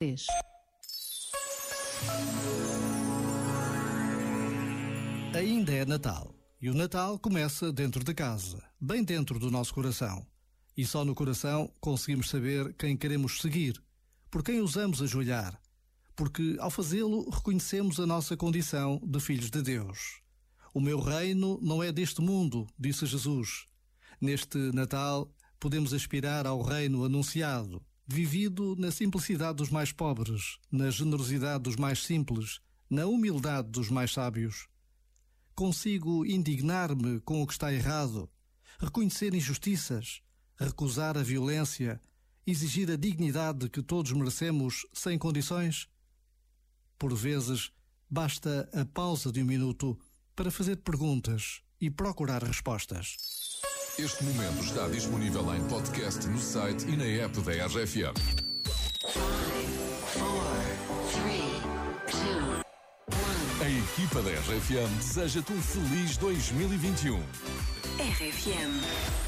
3. Ainda é Natal. E o Natal começa dentro de casa, bem dentro do nosso coração. E só no coração conseguimos saber quem queremos seguir, por quem usamos ajoelhar. Porque ao fazê-lo reconhecemos a nossa condição de filhos de Deus. O meu reino não é deste mundo, disse Jesus. Neste Natal podemos aspirar ao reino anunciado, vivido na simplicidade dos mais pobres, na generosidade dos mais simples, na humildade dos mais sábios. Consigo indignar-me com o que está errado, reconhecer injustiças, recusar a violência, exigir a dignidade que todos merecemos sem condições? Por vezes, basta a pausa de um minuto para fazer perguntas e procurar respostas. Este momento está disponível em podcast no site e na app da RFM. A equipa da RFM deseja-te um feliz 2021. RFM.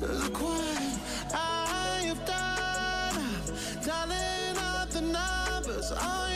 Look what I have done. Dialing up the numbers. I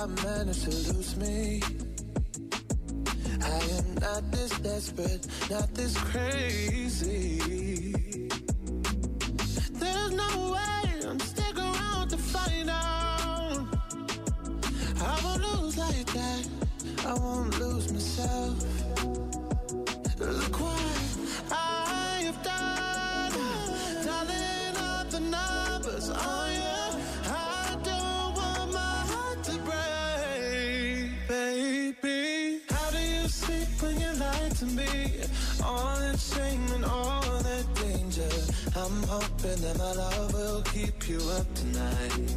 I manage to lose me? I am not this desperate, not this crazy. There's no way I'm stick around to find out. I won't lose like that. I won't lose myself. Look what I have done. Dialing up the numbers. Sleep when you lie to me? All that shame and all that danger. I'm hoping that my love will keep you up tonight,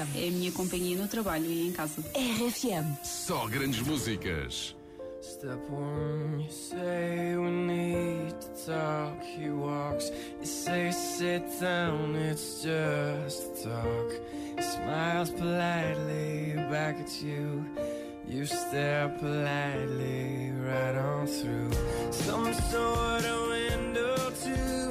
RFM. É a minha companhia no trabalho e em casa. RFM. Só grandes músicas. Step one, you say we need to talk. He walks, you say sit down, it's just talk. He smiles politely back at you. You stare politely right on through some sort of window to